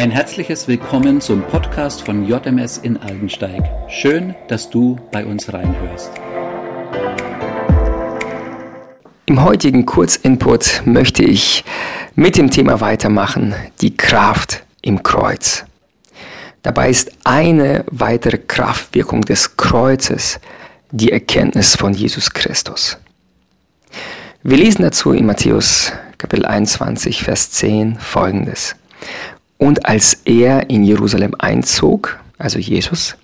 Ein herzliches Willkommen zum Podcast von JMS in Aldensteig. Schön, dass du bei uns reinhörst. Im heutigen Kurzinput möchte ich mit dem Thema weitermachen, die Kraft im Kreuz. Dabei ist eine weitere Kraftwirkung des Kreuzes die Erkenntnis von Jesus Christus. Wir lesen dazu in Matthäus Kapitel 21, Vers 10 folgendes. Und als er in Jerusalem einzog, also Jesus,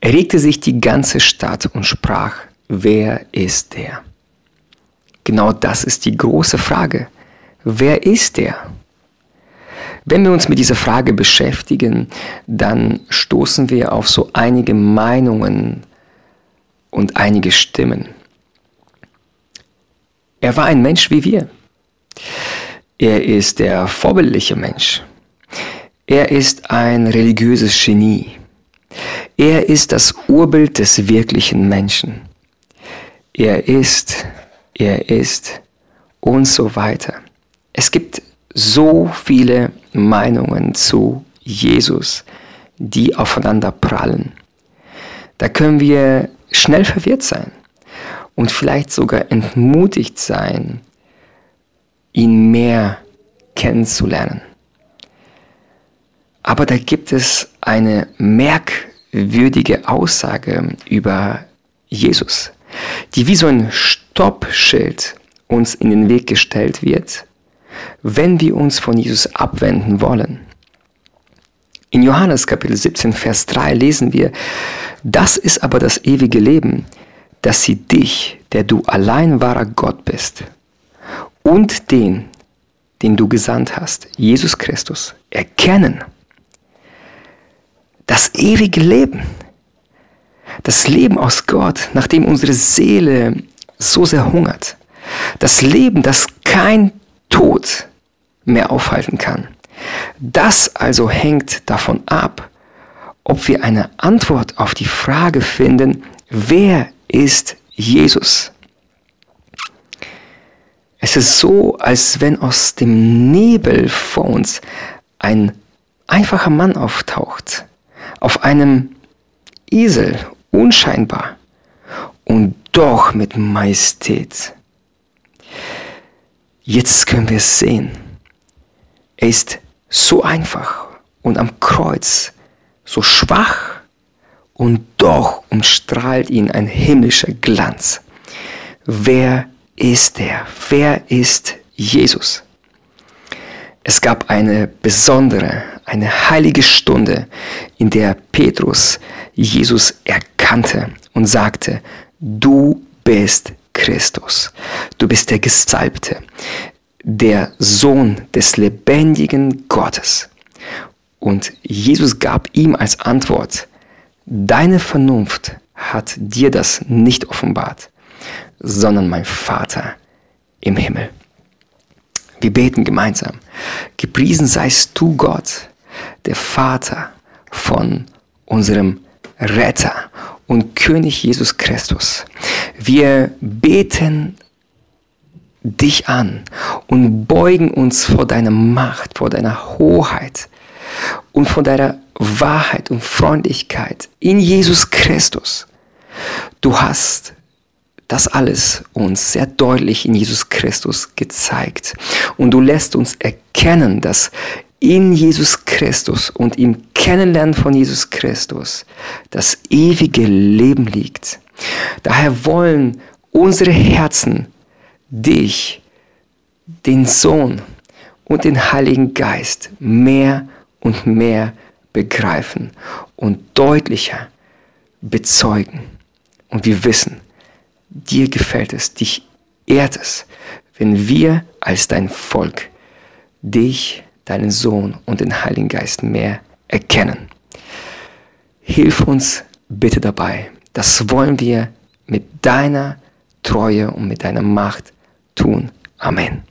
erregte sich die ganze Stadt und sprach, wer ist der? Genau das ist die große Frage. Wer ist der? Wenn wir uns mit dieser Frage beschäftigen, dann stoßen wir auf so einige Meinungen und einige Stimmen. Er war ein Mensch wie wir. Er ist der vorbildliche Mensch. Er ist ein religiöses Genie. Er ist das Urbild des wirklichen Menschen. Er ist, er ist und so weiter. Es gibt so viele Meinungen zu Jesus, die aufeinander prallen. Da können wir schnell verwirrt sein und vielleicht sogar entmutigt sein, ihn mehr kennenzulernen. Aber da gibt es eine merkwürdige Aussage über Jesus, die wie so ein Stoppschild uns in den Weg gestellt wird, wenn wir uns von Jesus abwenden wollen. In Johannes Kapitel 17, Vers 3 lesen wir, das ist aber das ewige Leben, dass sie dich, der du allein wahrer Gott bist, und den, den du gesandt hast, Jesus Christus, erkennen das ewige Leben. Das Leben aus Gott, nachdem unsere Seele so sehr hungert. Das Leben, das kein Tod mehr aufhalten kann. Das also hängt davon ab, ob wir eine Antwort auf die Frage finden, wer ist Jesus? Es ist so, als wenn aus dem Nebel vor uns ein einfacher Mann auftaucht auf einem Esel, unscheinbar und doch mit Majestät. Jetzt können wir es sehen. Er ist so einfach und am Kreuz so schwach und doch umstrahlt ihn ein himmlischer Glanz. Wer ist er? Wer ist Jesus? Es gab eine besondere, eine heilige Stunde, in der Petrus Jesus erkannte und sagte, du bist Christus, du bist der Gesalbte, der Sohn des lebendigen Gottes. Und Jesus gab ihm als Antwort, deine Vernunft hat dir das nicht offenbart, sondern mein Vater im Himmel. Wir beten gemeinsam. Gepriesen seist du, Gott, der Vater von unserem Retter und König Jesus Christus. Wir beten dich an und beugen uns vor deiner Macht, vor deiner Hoheit und vor deiner Wahrheit und Freundlichkeit in Jesus Christus. Du hast das alles uns sehr deutlich in Jesus Christus gezeigt. Und du lässt uns erkennen, dass in Jesus Christus und im Kennenlernen von Jesus Christus das ewige Leben liegt. Daher wollen unsere Herzen dich, den Sohn und den Heiligen Geist mehr und mehr begreifen und deutlicher bezeugen. Und wir wissen, dir gefällt es, dich ehrt es, wenn wir als dein Volk dich, deinen Sohn und den Heiligen Geist mehr erkennen. Hilf uns bitte dabei. Das wollen wir mit deiner Treue und mit deiner Macht tun. Amen.